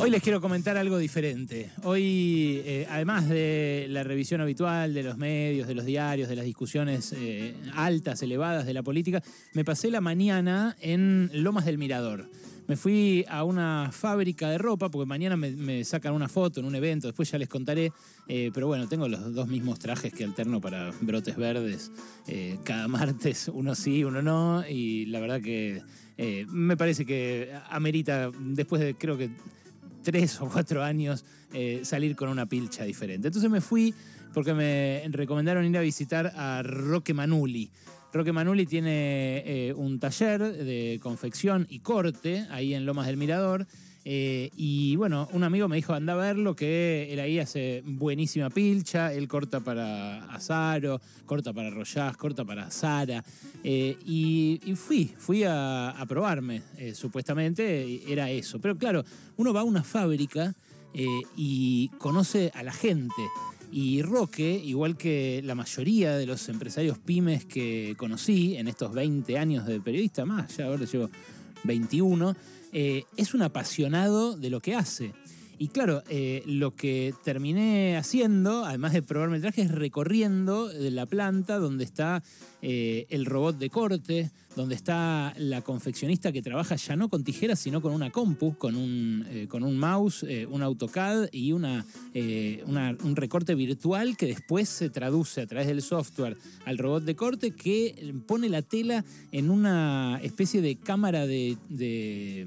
Hoy les quiero comentar algo diferente. Hoy, eh, además de la revisión habitual de los medios, de los diarios, de las discusiones eh, altas, elevadas de la política, me pasé la mañana en Lomas del Mirador. Me fui a una fábrica de ropa, porque mañana me, sacan una foto en un evento, después ya les contaré, eh, pero bueno, tengo los dos mismos trajes que alterno para brotes verdes cada martes, uno sí, uno no, y la verdad que me parece que amerita, después de creo que tres o cuatro años eh, salir con una pilcha diferente. Entonces me fui porque me recomendaron ir a visitar a Roque Manuli. Roque Manuli tiene eh, un taller de confección y corte ahí en Lomas del Mirador eh, y bueno, un amigo me dijo, anda a verlo, que él ahí hace buenísima pilcha, él corta para Azaro, corta para Rollaz, corta para Sara. Eh, y, fui, fui a, probarme, eh, supuestamente era eso. Pero claro, uno va a una fábrica y conoce a la gente. Y Roque, igual que la mayoría de los empresarios pymes que conocí en estos 20 años de periodista, más, ya ahora llevo 21, eh, es un apasionado de lo que hace. Y claro, eh, lo que terminé haciendo, además de probarme el traje, es recorriendo la planta donde está eh, el robot de corte, donde está la confeccionista que trabaja ya no con tijeras, sino con una compu, con un, con un mouse, un AutoCAD y una, un recorte virtual que después se traduce a través del software al robot de corte que pone la tela en una especie de cámara de, de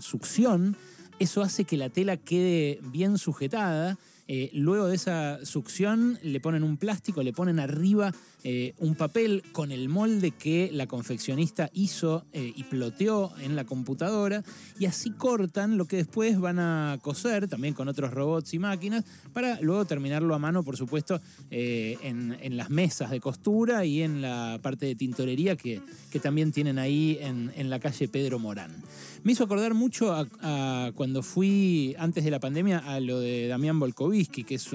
succión eso hace que la tela quede bien sujetada eh, luego de esa succión le ponen un plástico, le ponen arriba eh, un papel con el molde que la confeccionista hizo eh, y ploteó en la computadora y así cortan lo que después van a coser también con otros robots y máquinas para luego terminarlo a mano, por supuesto, en, las mesas de costura y en la parte de tintorería que, que también tienen ahí en, la calle Pedro Morán. Me hizo acordar mucho a, cuando fui antes de la pandemia a lo de Damián Volkovic que es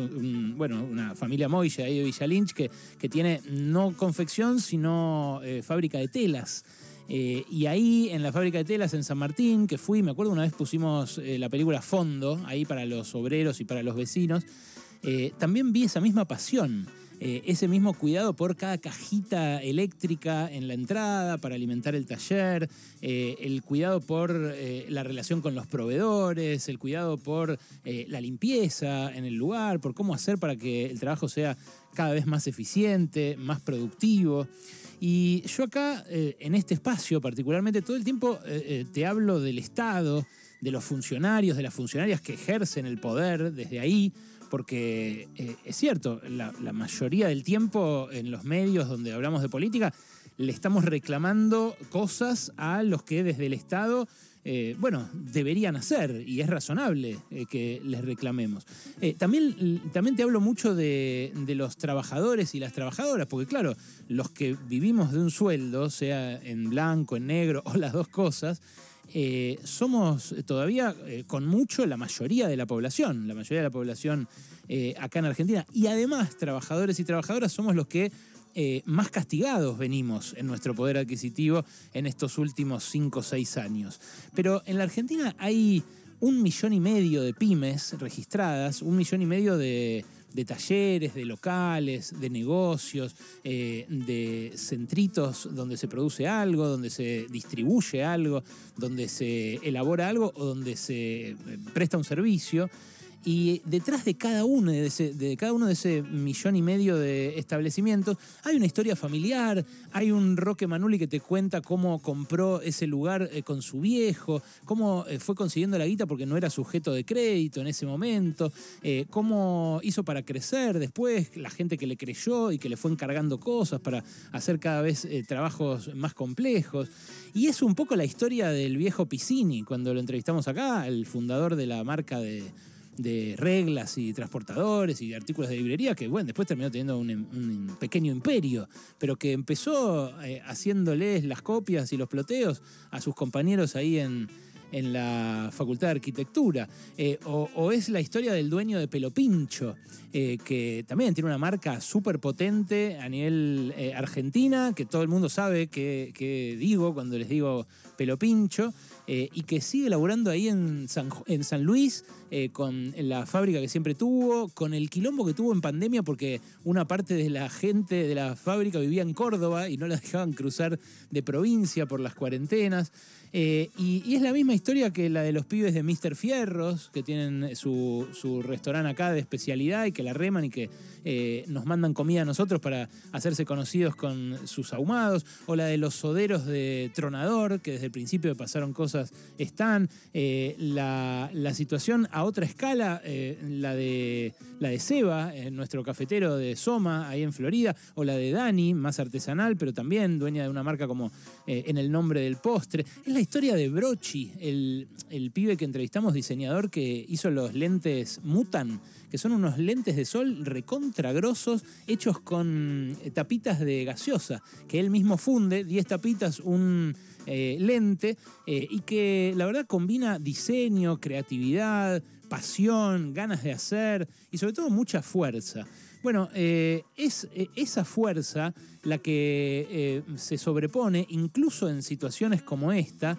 bueno, una familia Moya ahí de Villa Lynch, que, que tiene no confección, sino eh, fábrica de telas. Eh, y ahí en la fábrica de telas en San Martín, que fui, me acuerdo una vez pusimos eh, la película Fondo, ahí para los obreros y para los vecinos, también vi esa misma pasión. Eh, ese mismo cuidado por cada cajita eléctrica en la entrada para alimentar el taller, eh, el cuidado por eh, la relación con los proveedores, el cuidado por la limpieza en el lugar, por cómo hacer para que el trabajo sea cada vez más eficiente, más productivo. Y yo acá, en este espacio particularmente, todo el tiempo te hablo del Estado, de los funcionarios, de las funcionarias que ejercen el poder desde ahí, porque eh, es cierto, la, mayoría del tiempo en los medios donde hablamos de política le estamos reclamando cosas a los que desde el Estado eh, bueno, deberían hacer y es razonable eh, que les reclamemos. también, también te hablo mucho de, de, los trabajadores y las trabajadoras, porque claro, los que vivimos de un sueldo, sea en blanco, en negro o las dos cosas, eh, somos todavía eh, con mucho la mayoría de la población, la mayoría de la población eh, acá en Argentina. Y además, trabajadores y trabajadoras somos los que más castigados venimos en nuestro poder adquisitivo en estos últimos 5 o 6 años. Pero en la Argentina hay un millón y medio de pymes registradas, un millón y medio de de talleres, de locales, de negocios, eh, de centritos donde se produce algo, donde se distribuye algo, donde se elabora algo o donde se eh, presta un servicio. Y detrás de cada uno de, ese, de cada uno de ese millón y medio de establecimientos hay una historia familiar, hay un Roque Manuli que te cuenta cómo compró ese lugar eh, con su viejo, cómo eh, fue consiguiendo la guita porque no era sujeto de crédito en ese momento, eh, cómo hizo para crecer después, la gente que le creyó y que le fue encargando cosas para hacer cada vez trabajos más complejos. Y es un poco la historia del viejo Piscini, cuando lo entrevistamos acá, el fundador de la marca de de reglas y transportadores y artículos de librería que, bueno, después terminó teniendo un, pequeño imperio, pero que empezó eh, haciéndoles las copias y los ploteos a sus compañeros ahí en, en la Facultad de Arquitectura. Eh, o, es la historia del dueño de Pelopincho, eh, que también tiene una marca súper potente a nivel eh, argentina, que todo el mundo sabe que, digo cuando les digo Pelopincho. y que sigue laburando ahí en San, en San Luis, con la fábrica que siempre tuvo, con el quilombo que tuvo en pandemia, porque una parte de la gente de la fábrica vivía en Córdoba y no la dejaban cruzar de provincia por las cuarentenas. Eh, y, es la misma historia que la de los pibes de Mr. Fierros, que tienen su, restaurante acá de especialidad y que la reman y que eh, nos mandan comida a nosotros para hacerse conocidos con sus ahumados. O la de los soderos de Tronador, que desde el principio pasaron cosas, están. Eh, la, situación a otra escala, la, de, la de Seba, nuestro cafetero de Soma, ahí en Florida. O la de Dani, más artesanal, pero también dueña de una marca como En el nombre del postre la historia de Brochi, el, pibe que entrevistamos, diseñador que hizo los lentes Mutan, que son unos lentes de sol recontragrosos hechos con eh, tapitas de gaseosa, que él mismo funde, 10 tapitas, un eh, lente, eh, y que la verdad combina diseño, creatividad, pasión, ganas de hacer y sobre todo mucha fuerza. Bueno, eh, es eh, esa fuerza la que eh, se sobrepone, incluso en situaciones como esta,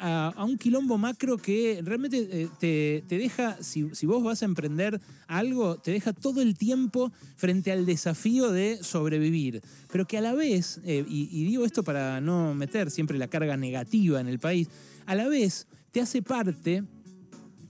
a, un quilombo macro que realmente te, deja, si, vos vas a emprender algo, te deja todo el tiempo frente al desafío de sobrevivir. Pero que a la vez, y digo esto para no meter siempre la carga negativa en el país, a la vez te hace parte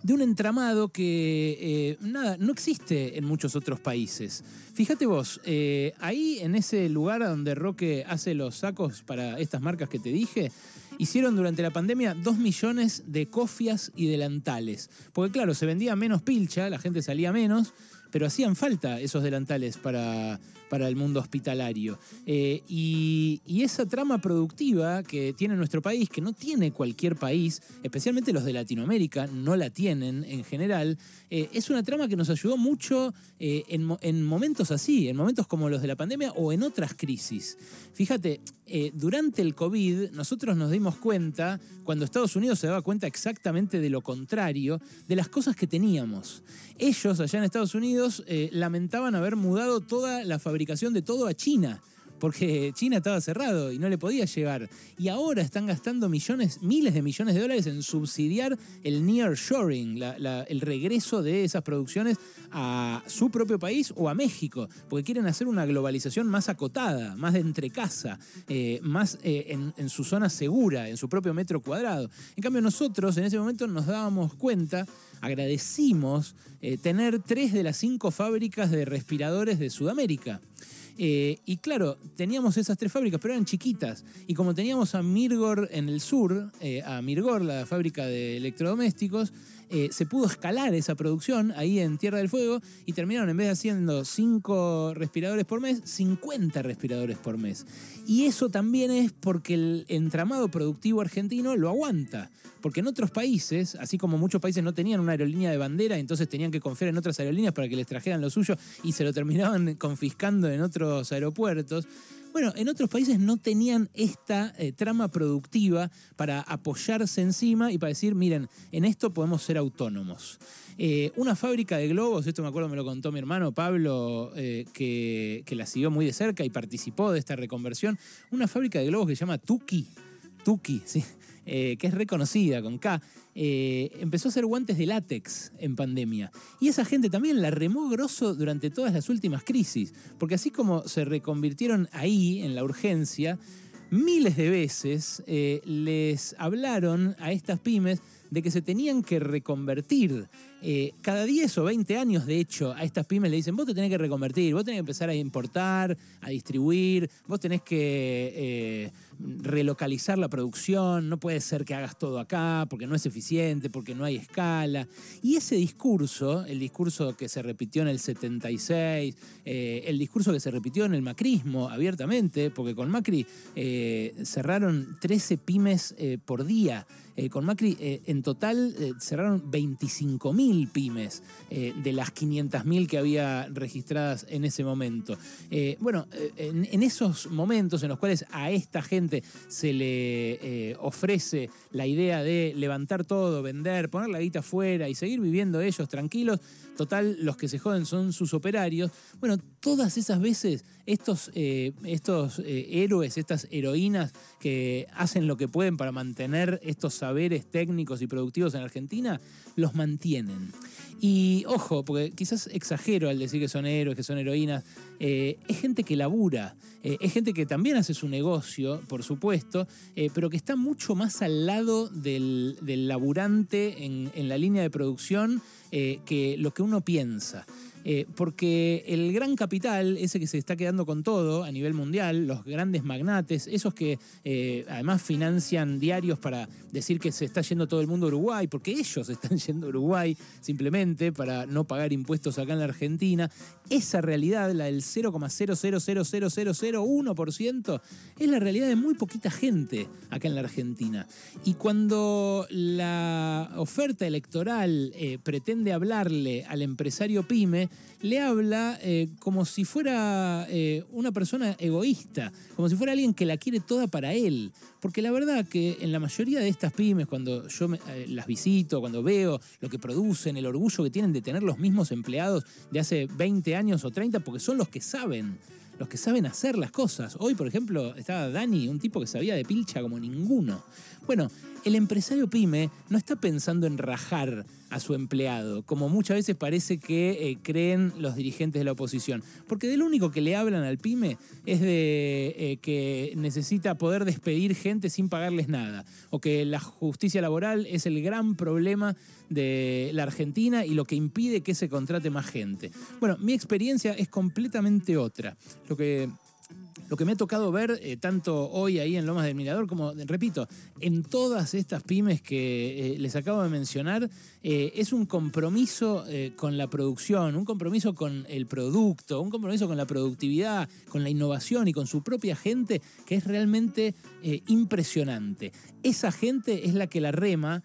de un entramado que eh, nada, no existe en muchos otros países. Fíjate vos, eh, ahí en ese lugar donde Roque hace los sacos para estas marcas que te dije, hicieron durante la pandemia dos millones de cofias y delantales. Porque claro, se vendía menos pilcha, la gente salía menos, pero hacían falta esos delantales para, para el mundo hospitalario. Eh, y, esa trama productiva que tiene nuestro país, que no tiene cualquier país, especialmente los de Latinoamérica, no la tienen en general, eh, es una trama que nos ayudó mucho eh, en, en, momentos así, en momentos como los de la pandemia o en otras crisis. Fíjate, durante el COVID nosotros nos dimos cuenta, cuando Estados Unidos se daba cuenta exactamente de lo contrario, de las cosas que teníamos. Ellos allá en Estados Unidos lamentaban haber mudado toda la fabricación de todo a China porque China estaba cerrado y no le podía llegar. Y ahora están gastando millones, miles de millones de dólares en subsidiar el nearshoring, el regreso de esas producciones a su propio país o a México, porque quieren hacer una globalización más acotada, más de entrecasa, eh, más eh, en, su zona segura, en su propio metro cuadrado. En cambio nosotros en ese momento nos dábamos cuenta agradecimos eh, tener tres de las cinco fábricas de respiradores de Sudamérica. Eh, y claro, teníamos esas tres fábricas, pero eran chiquitas. Y como teníamos a Mirgor en el sur, eh, a Mirgor, la fábrica de electrodomésticos, eh, se pudo escalar esa producción ahí en Tierra del Fuego y terminaron en vez de haciendo 5 respiradores por mes, 50 respiradores por mes. Y eso también es porque el entramado productivo argentino lo aguanta. Porque en otros países, así como muchos países no tenían una aerolínea de bandera, entonces tenían que confiar en otras aerolíneas para que les trajeran lo suyo y se lo terminaban confiscando en otros aeropuertos. Bueno, en otros países no tenían esta eh, trama productiva para apoyarse encima y para decir, miren, en esto podemos ser autónomos. Eh, una fábrica de globos, esto me acuerdo me lo contó mi hermano Pablo, eh, que, que, la siguió muy de cerca y participó de esta reconversión, una fábrica de globos que se llama Tuki, Tuki, sí, que es reconocida con K, eh, empezó a hacer guantes de látex en pandemia. Y esa gente también la remó grosso durante todas las últimas crisis, porque así como se reconvirtieron ahí, en la urgencia, miles de veces eh, les hablaron a estas pymes de que se tenían que reconvertir. Eh, cada 10 o 20 años, de hecho, a estas pymes le dicen, vos te tenés que reconvertir, vos tenés que empezar a importar, a distribuir, vos tenés que relocalizar la producción, no puede ser que hagas todo acá porque no es eficiente, porque no hay escala. Y ese discurso, el discurso que se repitió en el 76, eh, el discurso que se repitió en el macrismo abiertamente, porque con Macri eh, cerraron 13 pymes eh, por día. con Macri en total cerraron 25.000 pymes de las 500.000 que había registradas en ese momento. bueno, en, esos momentos en los cuales a esta gente se le ofrece la idea de levantar todo, vender, poner la guita afuera y seguir viviendo ellos tranquilos, total, los que se joden son sus operarios. Bueno, todas esas veces estos, eh, estos eh, héroes, estas heroínas que hacen lo que pueden para mantener estos saberes técnicos y productivos en Argentina, los mantienen. Y ojo, porque quizás exagero al decir que son héroes, que son heroínas, eh, es gente que labura, es gente que también hace su negocio, por supuesto, pero que está mucho más al lado del, laburante en, en la línea de producción que lo que uno piensa. Eh, porque el gran capital, ese que se está quedando con todo a nivel mundial, los grandes magnates, esos que eh, además financian diarios para decir que se está yendo todo el mundo a Uruguay, porque ellos están yendo a Uruguay simplemente para no pagar impuestos acá en la Argentina, esa realidad, la del 0,0000001%, es la realidad de muy poquita gente acá en la Argentina. Y cuando la oferta electoral eh, pretende hablarle al empresario pyme, le habla eh, como si fuera eh, una persona egoísta, como si fuera alguien que la quiere toda para él. Porque la verdad que en la mayoría de estas pymes, cuando yo eh, las visito, cuando veo lo que producen, el orgullo que tienen de tener los mismos empleados de hace 20 años o 30, porque son los que saben los que saben hacer las cosas. Hoy, por ejemplo, estaba Dani, un tipo que sabía de pilcha como ninguno. Bueno, el empresario pyme no está pensando en rajar a su empleado, como muchas veces parece que eh, creen los dirigentes de la oposición. Porque de lo único que le hablan al pyme es de eh, que necesita poder despedir gente sin pagarles nada, o que la justicia laboral es el gran problema de la Argentina y lo que impide que se contrate más gente. Bueno, mi experiencia es completamente otra. Lo que lo que me ha tocado ver eh, tanto hoy ahí en Lomas del Mirador como, repito, en todas estas pymes que eh, les acabo de mencionar, eh, es un compromiso con la producción, un compromiso con el producto, un compromiso con la productividad, con la innovación y con su propia gente que es realmente impresionante. Esa gente es la que la rema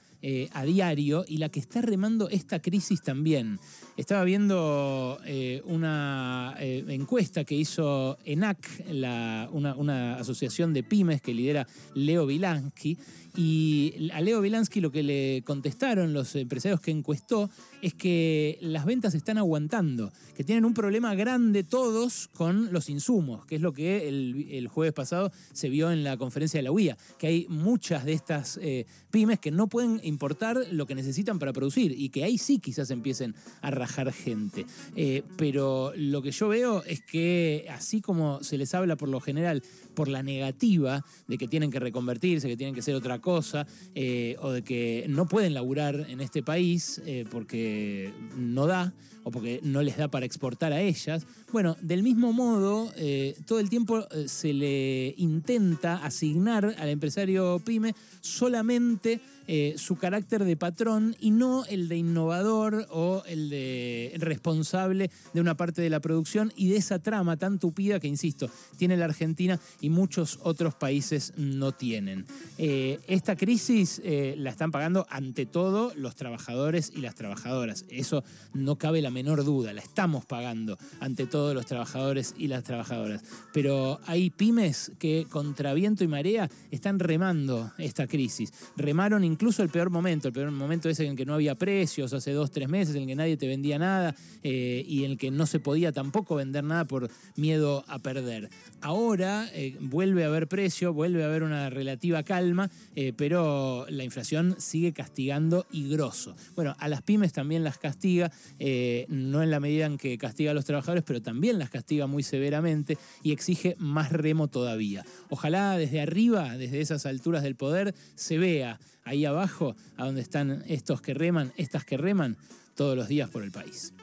a diario y la que está remando esta crisis también. Estaba viendo una encuesta que hizo ENAC, la una, asociación de pymes que lidera Leo Vilansky. Y a Leo Vilansky lo que le contestaron los empresarios que encuestó es que las ventas están aguantando, que tienen un problema grande todos con los insumos, que es lo que el, jueves pasado se vio en la conferencia de la UIA, que hay muchas de estas eh, pymes que no pueden importar lo que necesitan para producir y que ahí sí quizás empiecen a rajar gente. Eh, pero lo que yo veo es que así como se les habla por lo general por la negativa de que tienen que reconvertirse, que tienen que ser otra cosa, eh, o de que no pueden laburar en este país porque no da o porque no les da para exportar a ellas. Bueno, del mismo modo, eh, todo el tiempo eh, se le intenta asignar al empresario pyme solamente eh, su carácter de patrón y no el de innovador o el de responsable de una parte de la producción y de esa trama tan tupida que, insisto, tiene la Argentina y muchos otros países no tienen. Eh, esta crisis eh, la están pagando ante todo los trabajadores y las trabajadoras. Eso no cabe la menor duda, la estamos pagando ante todos los trabajadores y las trabajadoras. Pero hay pymes que contra viento y marea están remando esta crisis. Remaron incluso el peor momento, el peor momento ese en el que no había precios, hace dos, tres meses, en el que nadie te vendía nada eh, y en el que no se podía tampoco vender nada por miedo a perder. Ahora eh, vuelve a haber precio, vuelve a haber una relativa calma, eh, pero la inflación sigue castigando y grosso. Bueno, a las pymes también las castiga, no en la medida en que castiga a los trabajadores, pero también las castiga muy severamente y exige más remo todavía. Ojalá desde arriba, desde esas alturas del poder, se vea ahí abajo, a donde están estos que reman, estas que reman todos los días por el país.